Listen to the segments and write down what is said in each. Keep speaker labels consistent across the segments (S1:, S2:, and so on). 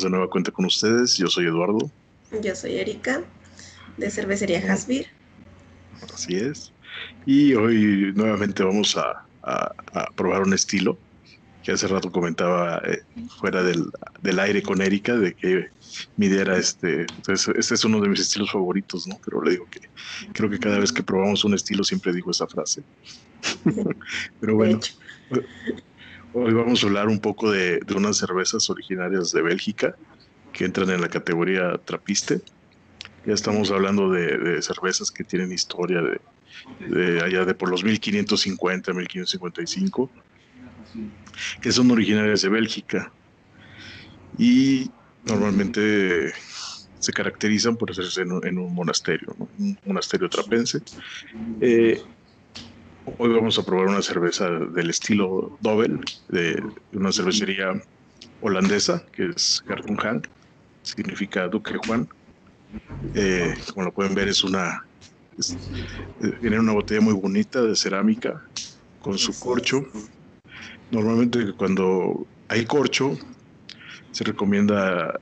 S1: estamos de nueva cuenta con ustedes. Yo soy Eduardo.
S2: Yo soy Erika, de Cervecería Hasbir.
S1: Así es. Y hoy nuevamente vamos a, probar un estilo que hace rato comentaba eh, fuera del, aire con Erika, de que mi idea era este, entonces este es uno de mis estilos favoritos, ¿no? Pero le digo que creo que cada vez que probamos un estilo siempre digo esa frase. Pero bueno, hoy vamos a hablar un poco de, unas cervezas originarias de Bélgica que entran en la categoría trapiste. Ya estamos hablando de, cervezas que tienen historia de, allá de por los 1550, 1555, que son originarias de Bélgica. Y normalmente se caracterizan por hacerse en, un monasterio, un monasterio trapense. Eh, Hoy vamos a probar una cerveza del estilo Dobel, de una cervecería holandesa, que es Hank, significa Duque Juan. Eh, como lo pueden ver, es una. Eh, viene una botella muy bonita de cerámica con su corcho. Normalmente, cuando hay corcho, se recomienda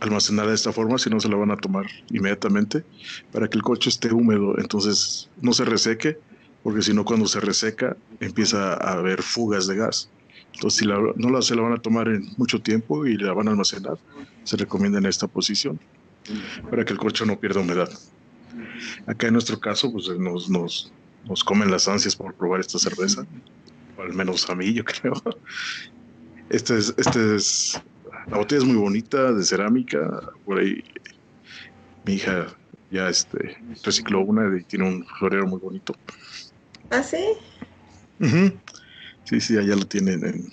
S1: almacenarla de esta forma, si no se la van a tomar inmediatamente, para que el corcho esté húmedo, entonces no se reseque porque si no cuando se reseca empieza a haber fugas de gas. Entonces, si no la, se la van a tomar en mucho tiempo y la van a almacenar, se recomienda en esta posición para que el corcho no pierda humedad. Acá en nuestro caso, pues nos, nos, nos comen las ansias por probar esta cerveza, o al menos a mí, yo creo. Este es, este es, la botella es muy bonita, de cerámica, por ahí mi hija ya este, recicló una y tiene un florero muy bonito.
S2: ¿Ah, sí?
S1: Sí, sí, allá lo tienen en,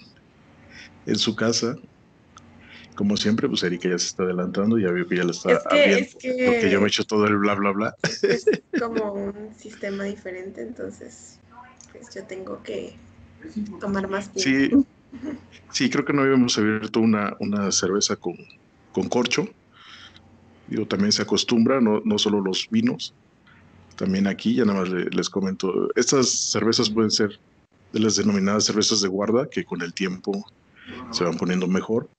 S1: en, su casa. Como siempre, pues Erika ya se está adelantando, ya veo que ya lo está abriendo, porque yo me he hecho todo el bla, bla, bla.
S2: Es como un sistema diferente, entonces pues yo tengo que tomar más
S1: tiempo. Sí, sí creo que no habíamos abierto una, una cerveza con, con corcho. Digo, también se acostumbra, no, no solo los vinos, también aquí, ya nada más les comento, estas cervezas pueden ser de las denominadas cervezas de guarda, que con el tiempo se van poniendo mejor.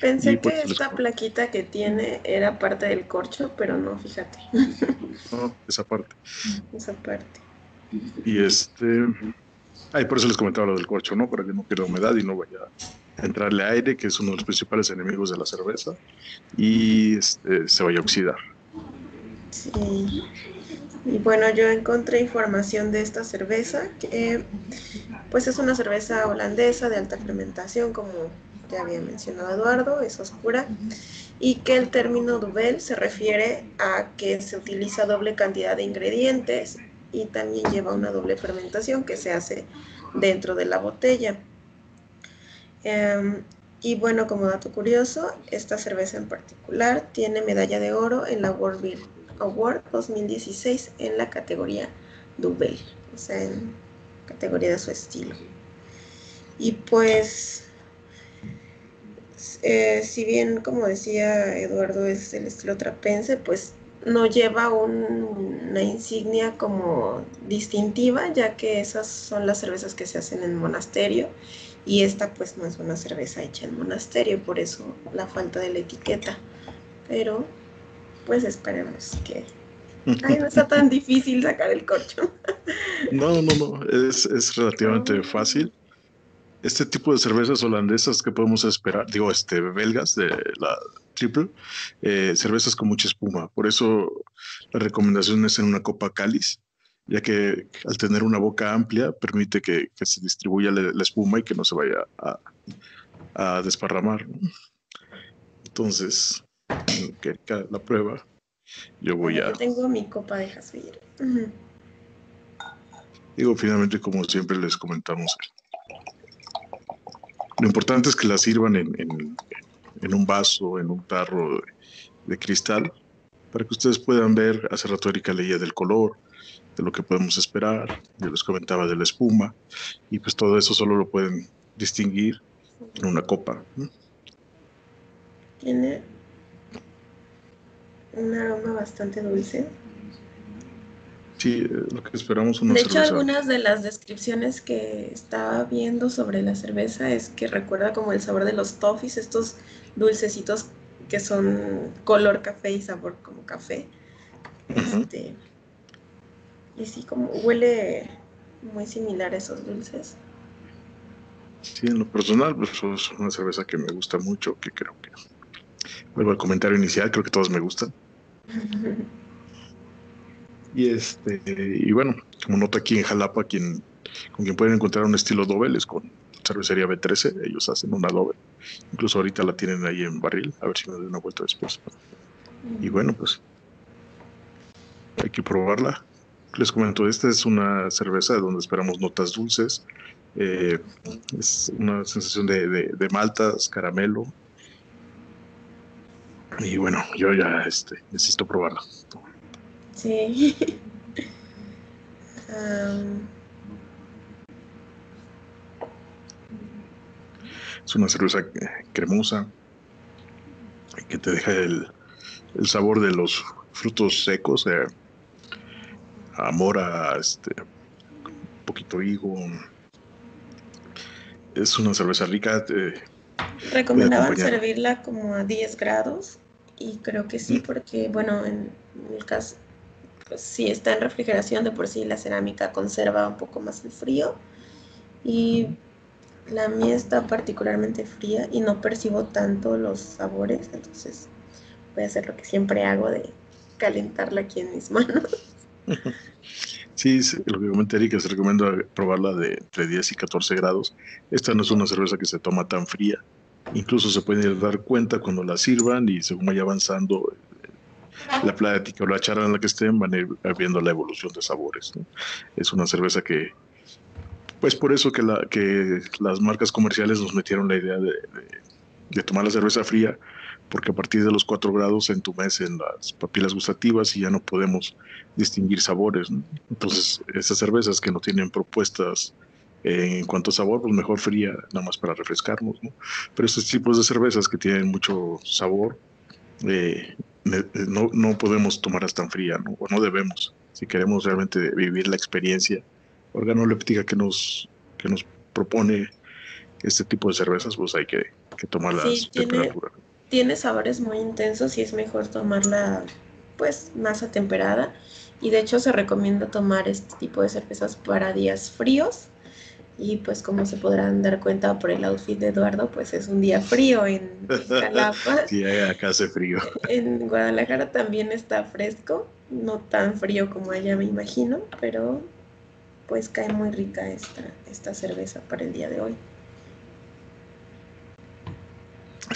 S2: Pensé que pues, esta plaquita que tiene era parte del corcho, pero no, fíjate.
S1: No, esa parte.
S2: Esa parte.
S1: Y este... Ay, por eso les comentaba lo del corcho, ¿no? Para que no pierda humedad y no vaya a entrarle aire, que es uno de los principales enemigos de la cerveza, y este, se vaya a oxidar.
S2: Sí. Y bueno, yo encontré información de esta cerveza, que pues es una cerveza holandesa de alta fermentación, como ya había mencionado Eduardo, es oscura, y que el término duvel se refiere a que se utiliza doble cantidad de ingredientes y también lleva una doble fermentación que se hace dentro de la botella. Em, y bueno, como dato curioso, esta cerveza en particular tiene medalla de oro en la World Beer Award 2016 en la categoría Double, o sea, en categoría de su estilo. Y pues, eh, si bien, como decía Eduardo, es el estilo trapense, pues no lleva una insignia como distintiva, ya que esas son las cervezas que se hacen en monasterio y esta pues no es una cerveza hecha en monasterio, por eso la falta de la etiqueta. Pero pues esperemos que... Ay, no está tan difícil sacar el corcho.
S1: No, no, no, es, es relativamente fácil. Este tipo de cervezas holandesas que podemos esperar, digo, este, belgas de la triple, eh, cervezas con mucha espuma. Por eso la recomendación es en una copa cáliz, ya que al tener una boca amplia permite que, que se distribuya la, espuma y que no se vaya a, a desparramar. Entonces, que la prueba. Yo voy a.
S2: tengo mi copa de jasmine.
S1: Digo, finalmente, como siempre les comentamos, lo importante es que la sirvan en, en, un vaso, en un tarro de, cristal, para que ustedes puedan ver. Hace rato Erika leía del color, de lo que podemos esperar. Yo les comentaba de la espuma, y pues todo eso solo lo pueden distinguir en una copa.
S2: Tiene un aroma bastante dulce.
S1: Sí, lo que esperamos
S2: una De hecho, algunas de las descripciones que estaba viendo sobre la cerveza es que recuerda como el sabor de los toffees, estos dulcecitos que son color café y sabor como café. Este, y sí, como huele muy similar a esos dulces.
S1: Sí, en lo personal, pues es una cerveza que me gusta mucho, que creo que vuelvo al comentario inicial, creo que todos me gustan. y este, y bueno, como nota aquí en Jalapa, quien, con quien pueden encontrar un estilo doble es con cervecería B13, ellos hacen una doble. Incluso ahorita la tienen ahí en barril, a ver si me doy una vuelta después. Y bueno, pues hay que probarla. Les comento, esta es una cerveza donde esperamos notas dulces, eh, es una sensación de, maltas, caramelo. Y bueno, yo ya este, necesito probarla.
S2: Sí.
S1: Es una cerveza cremosa que te deja el, sabor de los frutos secos, eh, amor a este, un poquito higo, es una cerveza rica. Eh,
S2: Recomendaban servirla como a 10 grados y creo que sí, porque bueno, en el caso, pues si está en refrigeración de por sí la cerámica conserva un poco más el frío y la mía está particularmente fría y no percibo tanto los sabores, entonces voy a hacer lo que siempre hago de calentarla aquí en mis manos.
S1: Sí, lo que comenté Erika, se recomienda probarla de entre 10 y 14 grados. Esta no es una cerveza que se toma tan fría. Incluso se puede dar cuenta cuando la sirvan y según vaya avanzando la plática o la charla en la que estén, van a ir viendo la evolución de sabores. Es una cerveza que, pues por eso que, la, que las marcas comerciales nos metieron la idea de, de tomar la cerveza fría, porque a partir de los 4 grados entumecen las papilas gustativas y ya no podemos distinguir sabores. Entonces, esas cervezas que no tienen propuestas en cuanto a sabor, pues mejor fría, nada más para refrescarnos. Pero estos tipos de cervezas que tienen mucho sabor, eh, no, no, podemos tomarlas tan fría, ¿no? o no debemos. Si queremos realmente vivir la experiencia organoléptica que nos, que nos propone este tipo de cervezas, pues hay que, que tomarlas sí, temperatura
S2: tiene sabores muy intensos y es mejor tomarla pues más atemperada y de hecho se recomienda tomar este tipo de cervezas para días fríos y pues como se podrán dar cuenta por el outfit de Eduardo pues es un día frío en, Jalapa.
S1: sí, acá hace frío.
S2: En Guadalajara también está fresco, no tan frío como allá me imagino, pero pues cae muy rica esta, esta cerveza para el día de hoy.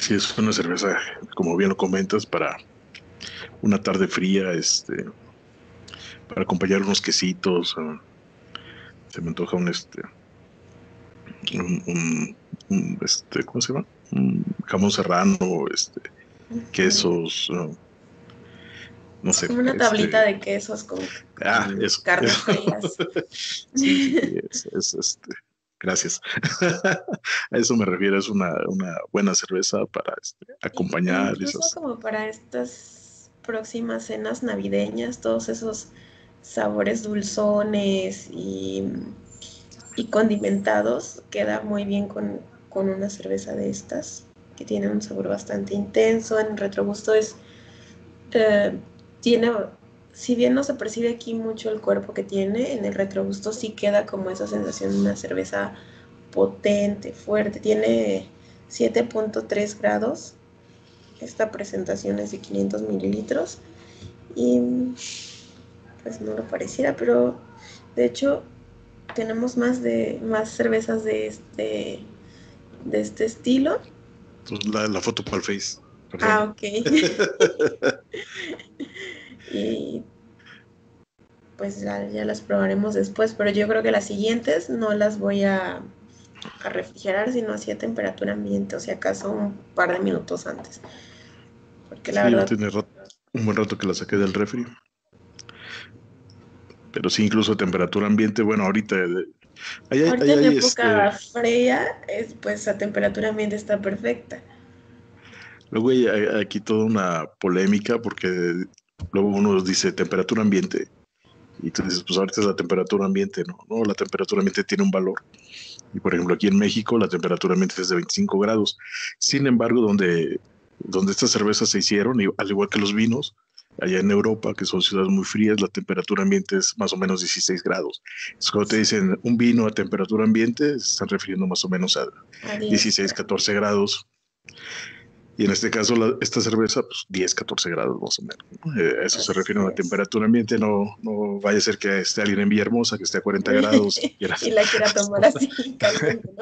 S1: Sí, es una cerveza, como bien lo comentas, para una tarde fría, este, para acompañar unos quesitos. Ah, se me antoja un este, un, este, ¿cómo se llama? Un jamón serrano, este, quesos. No sé.
S2: Como una tablita este, de quesos con,
S1: ah, eso,
S2: carnes frías.
S1: sí, es, es, este, Gracias. a eso me refiero, es una, buena cerveza para este, acompañar.
S2: Incluso como para estas próximas cenas navideñas, todos esos sabores dulzones y, condimentados, queda muy bien con, una cerveza de estas, que tiene un sabor bastante intenso. En retrogusto es, eh, tiene si bien no se percibe aquí mucho el cuerpo que tiene, en el retrogusto sí queda como esa sensación de una cerveza potente, fuerte. Tiene 7.3 grados. Esta presentación es de 500 mililitros. Y pues no lo pareciera, pero de hecho tenemos más de más cervezas de este de este estilo.
S1: La, la foto para el Face.
S2: Ah, ok. y pues ya, las probaremos después, pero yo creo que las siguientes no las voy a, refrigerar, sino así a temperatura ambiente, o si acaso un par de minutos antes. Porque la verdad...
S1: Tiene un buen rato que la saqué del refri. Pero sí, incluso temperatura ambiente, bueno, ahorita...
S2: ahorita en época este fría, es, pues a temperatura ambiente está perfecta.
S1: Luego hay aquí toda una polémica porque luego uno dice temperatura ambiente Y tú dices, pues ahorita es la temperatura ambiente, ¿no? No, la temperatura ambiente tiene un valor. Y por ejemplo, aquí en México la temperatura ambiente es de 25 grados. Sin embargo, donde, donde estas cervezas se hicieron, al igual que los vinos, allá en Europa, que son ciudades muy frías, la temperatura ambiente es más o menos 16 grados. Es cuando te dicen un vino a temperatura ambiente, se están refiriendo más o menos a 16, 14 grados. Y en este caso, esta cerveza, pues 10, 14 grados más o menos. Eh, eso se refiere a la temperatura ambiente. No, no vaya a ser que esté alguien en Villahermosa, que esté a 40 grados.
S2: y, la quiera tomar así,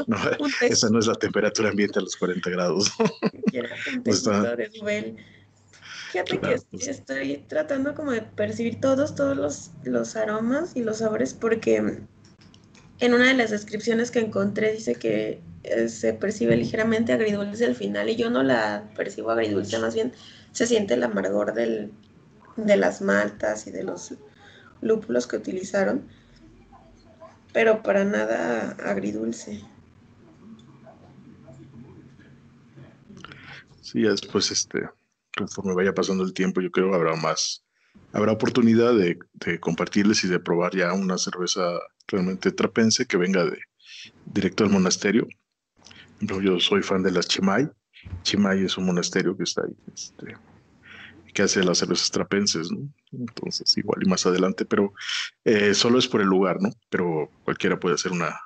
S1: ¿no? esa no es la temperatura ambiente a los 40 grados.
S2: pues Fíjate que pues. estoy tratando como de percibir todos, todos los, los aromas y los sabores, porque en una de las descripciones que encontré dice que eh, se percibe ligeramente agridulce al final y yo no la percibo agridulce, más bien se siente el amargor del, de las maltas y de los lúpulos que utilizaron, pero para nada agridulce.
S1: Sí, después, este, conforme vaya pasando el tiempo, yo creo habrá más, habrá oportunidad de, de compartirles y de probar ya una cerveza realmente trapense que venga de directo al monasterio yo soy fan de las Chimay. Chimay es un monasterio que está ahí, este, que hace las cervezas trapenses, ¿no? Entonces, igual y más adelante, pero eh, solo es por el lugar, ¿no? Pero cualquiera puede hacer una,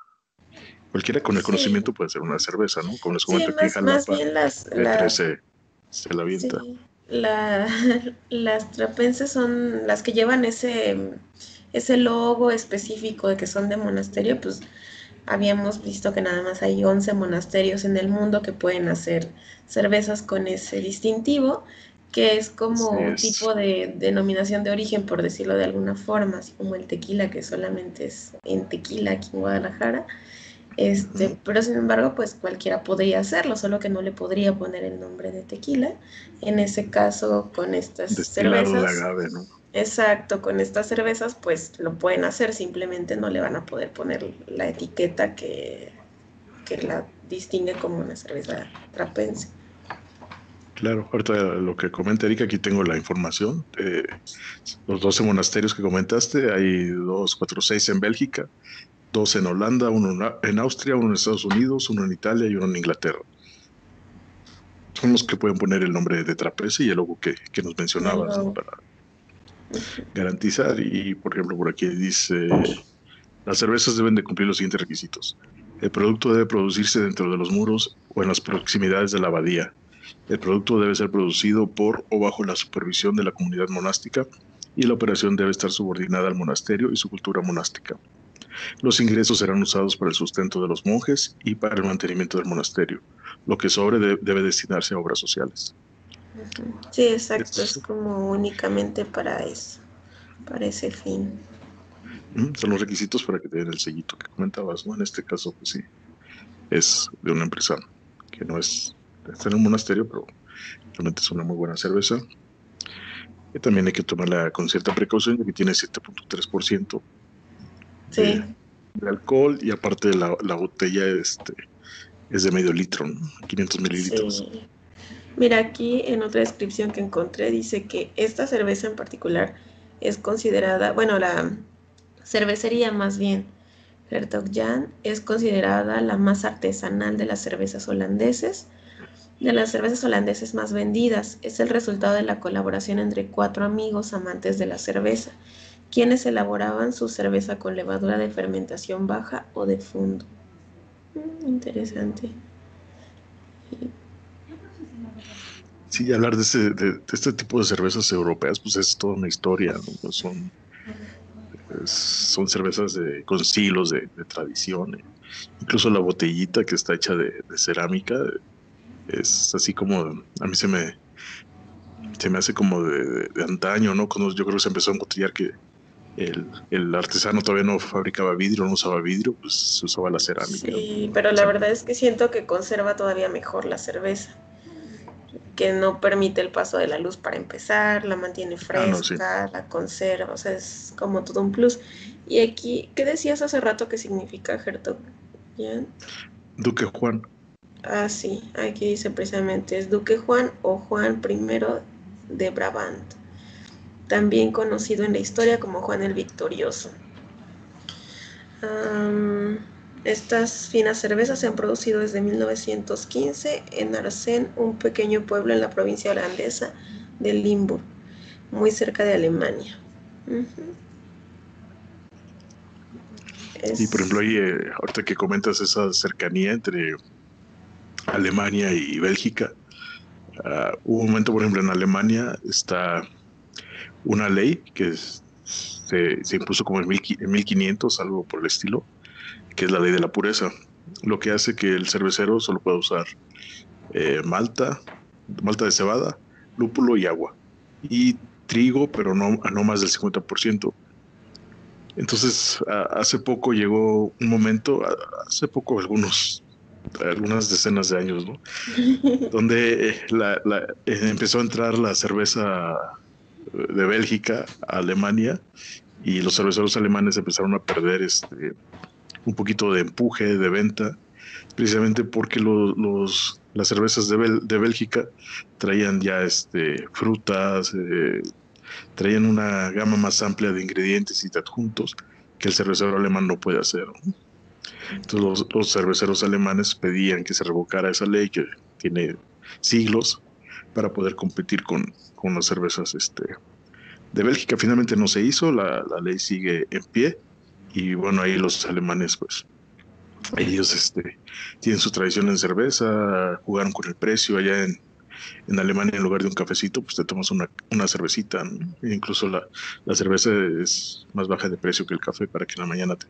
S1: cualquiera con el conocimiento puede hacer una cerveza, ¿no? Como les comento
S2: aquí en Jalapa, las,
S1: Se, la avienta.
S2: las trapenses son las que llevan ese, ese logo específico de que son de monasterio, pues habíamos visto que nada más hay 11 monasterios en el mundo que pueden hacer cervezas con ese distintivo, que es como un tipo de denominación de origen, por decirlo de alguna forma, así como el tequila, que solamente es en tequila aquí en Guadalajara. Este, pero sin embargo, pues cualquiera podría hacerlo, solo que no le podría poner el nombre de tequila. En ese caso, con estas cervezas. Exacto, con estas cervezas pues lo pueden hacer, simplemente no le van a poder poner la etiqueta que, que la distingue como una cerveza trapense.
S1: Claro, ahorita lo que comenta Erika, aquí tengo la información. los 12 monasterios que comentaste, hay dos, cuatro, seis en Bélgica, dos en Holanda, uno en Austria, uno en Estados Unidos, uno en Italia y uno en Inglaterra. Son los que pueden poner el nombre de Trapeze y el logo que, que nos mencionabas para, garantizar. Y, por ejemplo, por aquí dice, las cervezas deben de cumplir los siguientes requisitos. El producto debe producirse dentro de los muros o en las proximidades de la abadía. El producto debe ser producido por o bajo la supervisión de la comunidad monástica y la operación debe estar subordinada al monasterio y su cultura monástica. Los ingresos serán usados para el sustento de los monjes y para el mantenimiento del monasterio. Lo que sobre debe destinarse a obras sociales.
S2: Sí, exacto, es como únicamente para eso, para ese fin.
S1: Son los requisitos para que te den el sellito que comentabas, ¿no? En este caso, pues sí, es de una empresa que no es, está en un monasterio, pero realmente es una muy buena cerveza. Y también hay que tomarla con cierta precaución, ya que tiene 7.3%
S2: sí.
S1: de, alcohol y aparte la, la botella este, es de medio litro, 500 mililitros. Sí.
S2: Mira, aquí en otra descripción que encontré dice que esta cerveza en particular es considerada, bueno, la cervecería más bien, Hertog Jan, es considerada la más artesanal de las cervezas holandeses, de las cervezas holandeses más vendidas. Es el resultado de la colaboración entre cuatro amigos amantes de la cerveza, quienes elaboraban su cerveza con levadura de fermentación baja o de fondo. Mm, interesante.
S1: Sí, hablar de, este tipo de cervezas europeas, pues es toda una historia, son, son cervezas de, con silos de, tradición. Incluso la botellita que está hecha de, cerámica es así como, a mí se me, se me hace como de, antaño, ¿no? Cuando yo creo que se empezó a embotellar que el, el, artesano todavía no fabricaba vidrio, no usaba vidrio, pues se usaba la cerámica.
S2: Sí, pero la verdad es que siento que conserva todavía mejor la cerveza que no permite el paso de la luz para empezar, la mantiene ah, fresca, la conserva, o sea, es como todo un plus. Y aquí, ¿qué decías hace rato que significa Hertog?
S1: Duque Juan.
S2: Ah, sí, aquí dice precisamente, es Duque Juan o Juan I de Brabant. También conocido en la historia como Juan el Victorioso. estas finas cervezas se han producido desde 1915 en Arsén, un pequeño pueblo en la provincia holandesa de Limburg, muy cerca de Alemania.
S1: Y por ejemplo, ahí, eh, ahorita que comentas esa cercanía entre Alemania y Bélgica, uh, hubo un momento, por ejemplo, en Alemania está una ley que se, impuso como en, 1500, algo por el estilo, que es la ley de la pureza, lo que hace que el cervecero solo pueda usar eh, malta, malta de cebada, lúpulo y agua, y trigo, pero no, no más del 50%. Entonces, hace poco llegó un momento, hace poco algunos, algunas decenas de años, ¿no? Donde eh, eh, empezó a entrar la cerveza de Bélgica a Alemania y los cerveceros alemanes empezaron a perder este un poquito de empuje de venta precisamente porque los, las cervezas de, de Bélgica traían ya este frutas eh, traían una gama más amplia de ingredientes y de adjuntos que el cervecero alemán no puede hacer. Entonces los, cerveceros alemanes pedían que se revocara esa ley que tiene siglos para poder competir con, con las cervezas este, de Bélgica. Finalmente no se hizo, la, la, ley sigue en pie y bueno, ahí los alemanes pues ellos este, tienen su tradición en cerveza, jugaron con el precio allá en, en Alemania en lugar de un cafecito, pues te tomas una, una cervecita. incluso la, la, cerveza es más baja de precio que el café para que en la mañana te,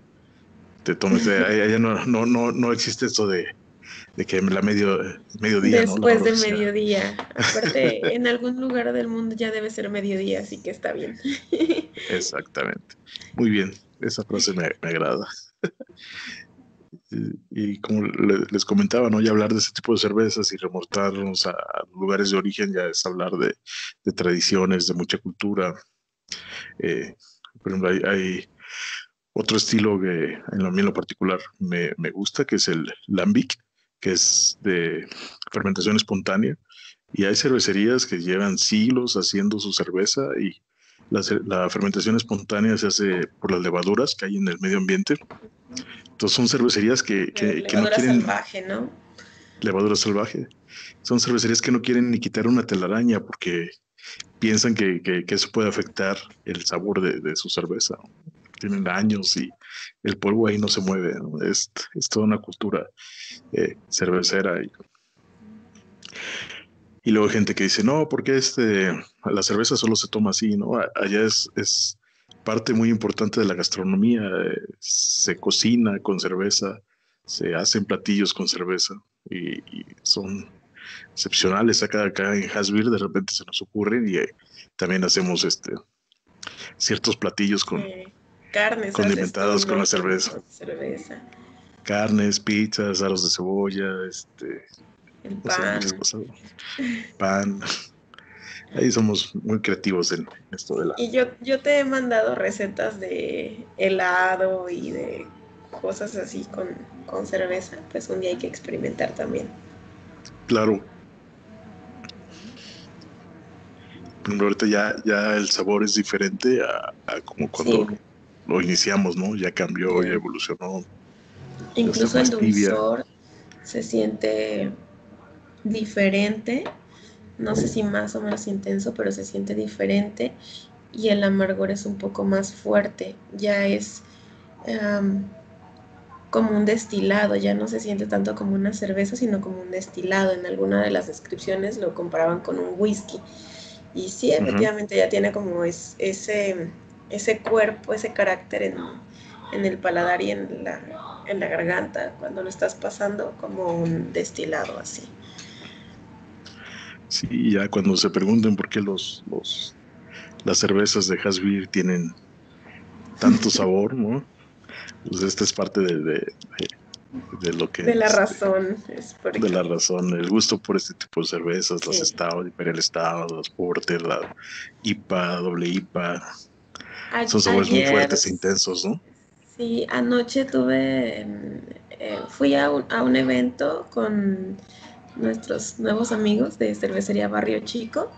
S1: te tomes. allá no, no, no, no existe esto de, de que la medio, mediodía.
S2: Después de mediodía. Aparte, en algún lugar del mundo ya debe ser mediodía, así que está bien.
S1: Exactamente. Muy bien. Esa frase me, me agrada. y como les comentaba, ¿no? Ya hablar de ese tipo de cervezas y remontarnos a lugares de origen ya es hablar de, tradiciones, de mucha cultura. Eh, por ejemplo, hay, otro estilo que en lo, mío particular me, gusta, que es el lambic, que es de fermentación espontánea. Y hay cervecerías que llevan siglos haciendo su cerveza y la, la fermentación espontánea se hace por las levaduras que hay en el medio ambiente entonces son cervecerías que, que, que no quieren...
S2: salvaje, ¿no?
S1: Levadura salvaje. Son cervecerías que no quieren ni quitar una telaraña porque piensan que, que eso puede afectar el sabor de, de, su cerveza. Tienen años y el polvo ahí no se mueve. Es, es, toda una cultura eh, cervecera. Y, y, luego hay gente que dice, no, porque este, la cerveza solo se toma así, ¿no? Allá es, es parte muy importante de la gastronomía. Eh, se cocina con cerveza, se hacen platillos con cerveza y, son excepcionales. Acá, acá en Hasbir de repente se nos ocurren y eh, también hacemos este ciertos platillos con
S2: carnes
S1: condimentados con la cerveza. Carnes, pizzas, aros de cebolla, este,
S2: pan.
S1: pan. Ahí somos muy creativos en esto de la...
S2: Y yo, yo te he mandado recetas de helado y de cosas así con, con cerveza. Pues un día hay que experimentar también.
S1: Claro. Pero ahorita ya, ya el sabor es diferente a, como cuando lo iniciamos, ¿no? Ya cambió, ya evolucionó.
S2: Incluso el dulzor se siente diferente no sé si más o menos intenso, pero se siente diferente y el amargor es un poco más fuerte, ya es como un destilado, ya no se siente tanto como una cerveza, sino como un destilado. En alguna de las descripciones lo comparaban con un whisky. Y sí, efectivamente ya tiene como ese, ese cuerpo, ese carácter en, en el paladar y en la, en la garganta cuando lo estás pasando como un destilado así.
S1: Sí, ya cuando se pregunten por qué los, los las cervezas de Hasbir tienen tanto sabor, ¿no? Pues esta es parte de, de, lo que...
S2: De la razón. Es
S1: De la razón, el gusto por este tipo de cervezas, los estados, Imperial Stout, los Porter, la IPA, doble IPA. Son sabores muy fuertes e intensos, ¿no?
S2: Sí, anoche tuve, eh, fui a un, a un evento con nuestros nuevos amigos de Cervecería Barrio Chico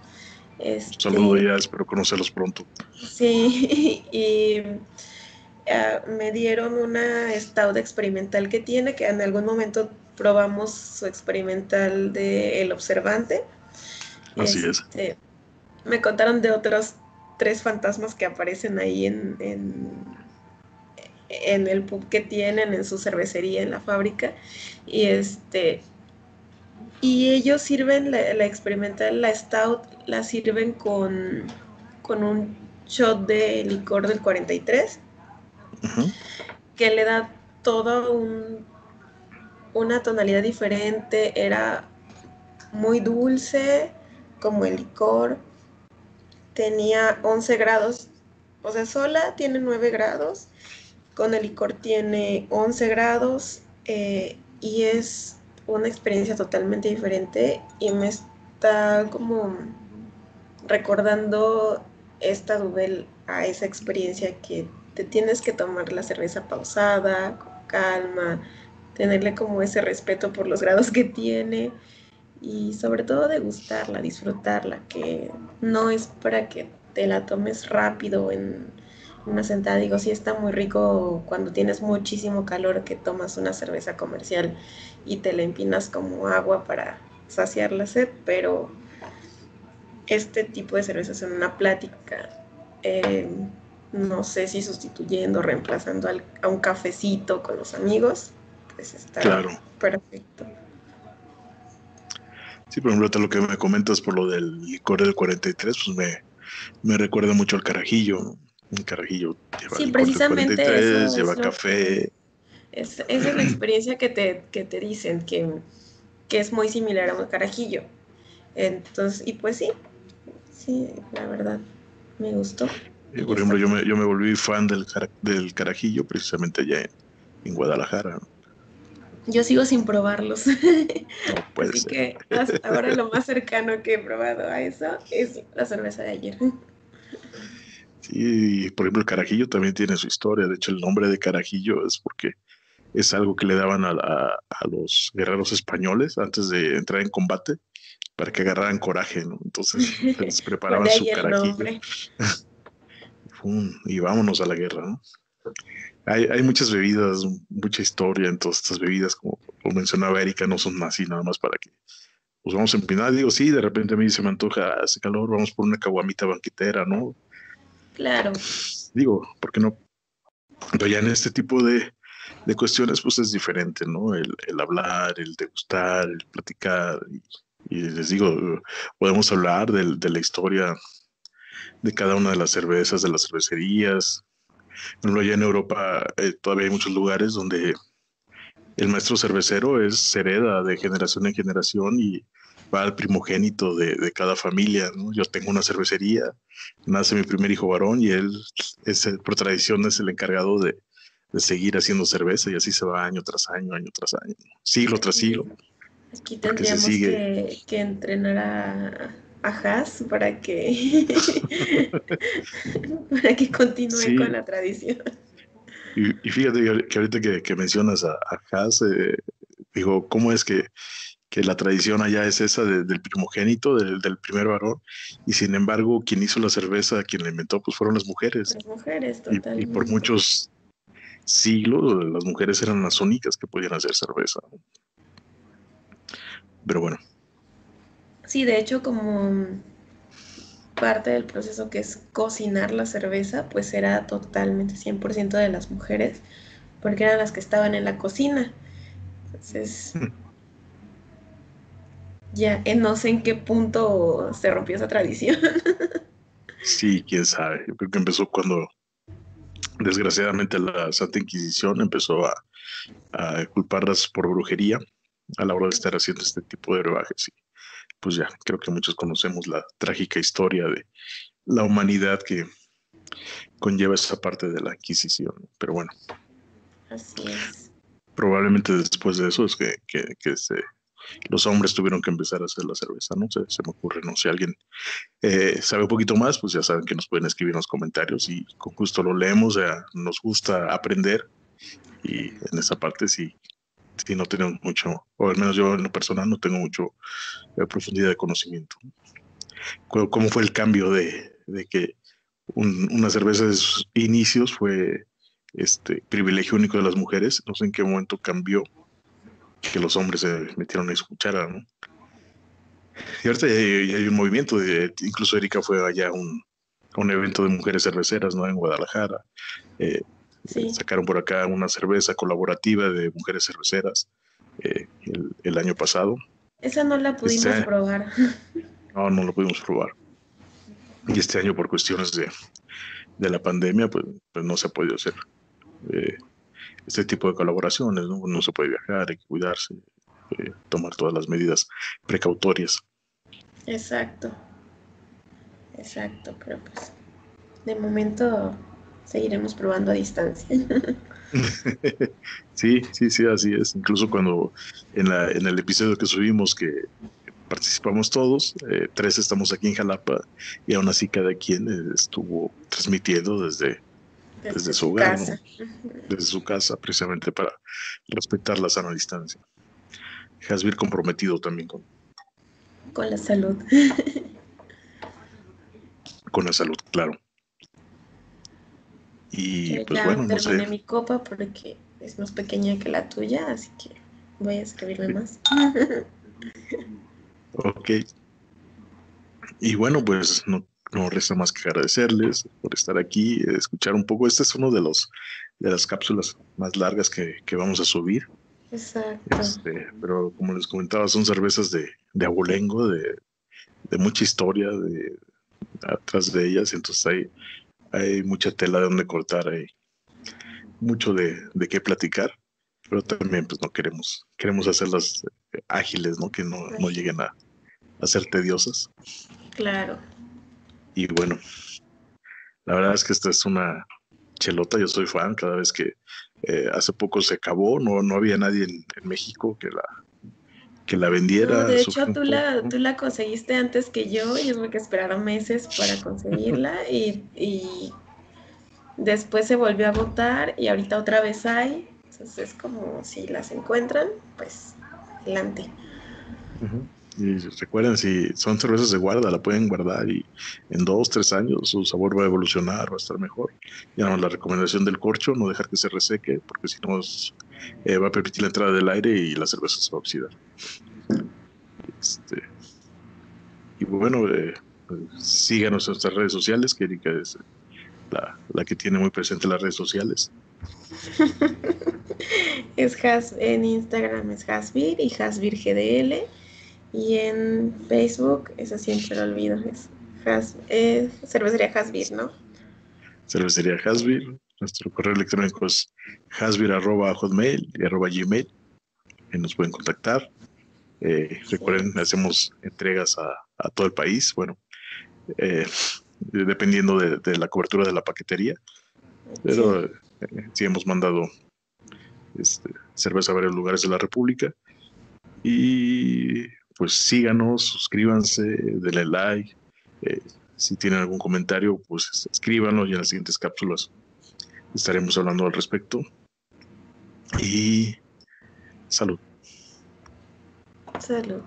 S1: Este, Saludos ya, espero conocerlos pronto.
S2: Sí, y ah, me dieron una stout experimental que tiene, que en algún momento probamos su experimental de El Observante.
S1: Así es.
S2: Este, me contaron de otros tres fantasmas que aparecen ahí en, en, el pub que tienen, en su cervecería, en la fábrica. Y este. Y ellos sirven la, experimental, la stout, la sirven con, con un shot de licor del 43, que le da todo un, una tonalidad diferente. Era muy dulce, como el licor, tenía 11 grados, o sea, sola tiene 9 grados, con el licor tiene 11 grados eh, y es una experiencia totalmente diferente y me está como recordando esta Dubel a esa experiencia que te tienes que tomar la cerveza pausada, con calma, tenerle como ese respeto por los grados que tiene y sobre todo degustarla, disfrutarla, que no es para que te la tomes rápido en una sentada. Digo, sí está muy rico cuando tienes muchísimo calor que tomas una cerveza comercial y te la empinas como agua para saciar la sed, pero este tipo de cervezas en una plática, eh, no sé si sustituyendo, reemplazando a un cafecito con los amigos, pues está perfecto.
S1: Sí, por ejemplo, lo que me comentas por lo del licor del 43, pues me, me recuerda mucho al carajillo. Un carajillo
S2: lleva sí, precisamente
S1: 43, lleva café.
S2: esa es la experiencia que te, que te dicen, que, que es muy similar a un carajillo. Entonces, y pues sí, sí, la verdad, me gustó.
S1: por ejemplo, yo me, yo me volví fan del, del carajillo precisamente allá en, en Guadalajara.
S2: Yo sigo sin probarlos. Así que hasta ahora lo más cercano que he probado a eso es la cerveza de ayer.
S1: Sí, por ejemplo, el carajillo también tiene su historia. De hecho, el nombre de carajillo es porque es algo que le daban a, los guerreros españoles antes de entrar en combate para que agarraran coraje, ¿no? Entonces les preparaban su carajillo. y vámonos a la guerra, ¿no? Hay, muchas bebidas, mucha historia en todas estas bebidas, como, mencionaba Erika, no son así nada más para que pues vamos a empinar. Digo, sí, de repente a mí se me antoja, hace calor, vamos por una caguamita banquetera, ¿no?
S2: Claro.
S1: Digo, ¿por qué no? Pero ya en este tipo de, cuestiones, pues es diferente, ¿no? El, hablar, el degustar, el platicar. Y, les digo, podemos hablar de la historia de cada una de las cervezas, de las cervecerías, ejemplo, allá en Europa eh, todavía hay muchos lugares donde el maestro cervecero es hereda de generación en generación y va al primogénito de, cada familia. Yo tengo una cervecería, nace mi primer hijo varón y él, es, por tradición, es el encargado de, seguir haciendo cerveza y así se va año tras año, año tras año, siglo tras siglo.
S2: Aquí tendríamos que, que entrenar a, a para que, para que continúe con la tradición.
S1: Y, fíjate que ahorita que, mencionas a, a eh, digo, ¿cómo es que, la tradición allá es esa del primogénito, del, primer varón? Y sin embargo, quien hizo la cerveza, quien la inventó, pues fueron las mujeres.
S2: Las mujeres, totalmente.
S1: Y, por muchos siglos, las mujeres eran las únicas que podían hacer cerveza. Pero bueno,
S2: Sí, de hecho, como parte del proceso que es cocinar la cerveza, pues era totalmente 100% de las mujeres, porque eran las que estaban en la cocina. Entonces, ya no sé en qué punto se rompió esa tradición.
S1: sí, quién sabe. Yo creo que empezó cuando, desgraciadamente, la Santa Inquisición empezó a, a culparlas por brujería a la hora de estar haciendo este tipo de brebajes pues ya creo que muchos conocemos la trágica historia de la humanidad que conlleva esa parte de la Inquisición. Pero bueno.
S2: Así es.
S1: Probablemente después de eso es que, los hombres tuvieron que empezar a hacer la cerveza, ¿no? Se, se me ocurre, ¿no? Si alguien eh, sabe un poquito más, pues ya saben que nos pueden escribir en los comentarios y con gusto lo leemos, o sea, nos gusta aprender y en esa parte sí y no tenemos mucho, o al menos yo en lo personal no tengo mucho eh, profundidad de conocimiento. cómo fue el cambio de, que una cerveza de sus inicios fue este privilegio único de las mujeres. No sé en qué momento cambió que los hombres se metieron a escuchar, ¿no? Y ahorita hay, un movimiento, de, incluso Erika fue allá a un, un evento de mujeres cerveceras, ¿no? En Guadalajara. Eh, sacaron por acá una cerveza colaborativa de mujeres cerveceras eh, el, año pasado.
S2: Esa no la pudimos este probar.
S1: No, no la pudimos probar. Y este año por cuestiones de, de la pandemia, pues, pues, no se ha podido hacer eh, este tipo de colaboraciones, ¿no? ¿no? se puede viajar, hay que cuidarse, tomar todas las medidas precautorias.
S2: Exacto. Exacto, pero pues de momento seguiremos probando a distancia.
S1: sí, sí, sí, así es. Incluso cuando en, la, en el episodio que subimos que participamos todos, eh, tres estamos aquí en Jalapa y aún así cada quien estuvo transmitiendo desde, desde, su hogar, desde su casa, precisamente para respetar la sana distancia. Hasbir comprometido también con,
S2: con la salud.
S1: con la salud, claro.
S2: Y pues bueno, no sé. mi copa porque es más pequeña que la tuya, así que voy a escribirme más.
S1: ok. Y bueno, pues no, no resta más que agradecerles por estar aquí, escuchar un poco. Este es uno de los de las cápsulas más largas que, que vamos a subir.
S2: Exacto.
S1: Este, pero como les comentaba, son cervezas de, de abolengo, de, de mucha historia, de, atrás de ellas, entonces hay, hay mucha tela de donde cortar, hay mucho de, de qué platicar, pero también pues no queremos, queremos hacerlas ágiles, ¿no? Que no, no lleguen a, a ser tediosas.
S2: Claro.
S1: Y bueno, la verdad es que esta es una chelota, yo soy fan, cada vez que eh, hace poco se acabó, no, no había nadie en, en México que la, que la vendiera.
S2: de hecho, tú la, tú la conseguiste antes que yo y es que esperaron meses para conseguirla y, y, después se volvió a votar y ahorita otra vez hay. Entonces es como si las encuentran, pues adelante.
S1: Y recuerden, si son cervezas de guarda, la pueden guardar y en dos, tres años su sabor va a evolucionar, va a estar mejor. Ya no, la recomendación del corcho, no dejar que se reseque, porque si no eh, va a permitir la entrada del aire y la cerveza se va a oxidar. Este, y bueno, eh, síganos en nuestras redes sociales, que Erika es la, la que tiene muy presente las redes sociales.
S2: es has, en Instagram es Hasbir y Hasbir GDL. Y en Facebook, eso siempre lo olvido, es eh, Cervecería Hasbir, ¿no?
S1: Cervecería Hasbir. Nuestro correo electrónico es hasbir.hotmail y arroba gmail. Y nos pueden contactar. Eh, recuerden, hacemos entregas a, todo el país. Bueno, eh, dependiendo de, la cobertura de la paquetería. Pero eh, sí, hemos mandado este, cerveza a varios lugares de la República. Y pues síganos, suscríbanse, denle like. Eh, si tienen algún comentario, pues escríbanlo y en las siguientes cápsulas estaremos hablando al respecto. Y salud.
S2: Salud.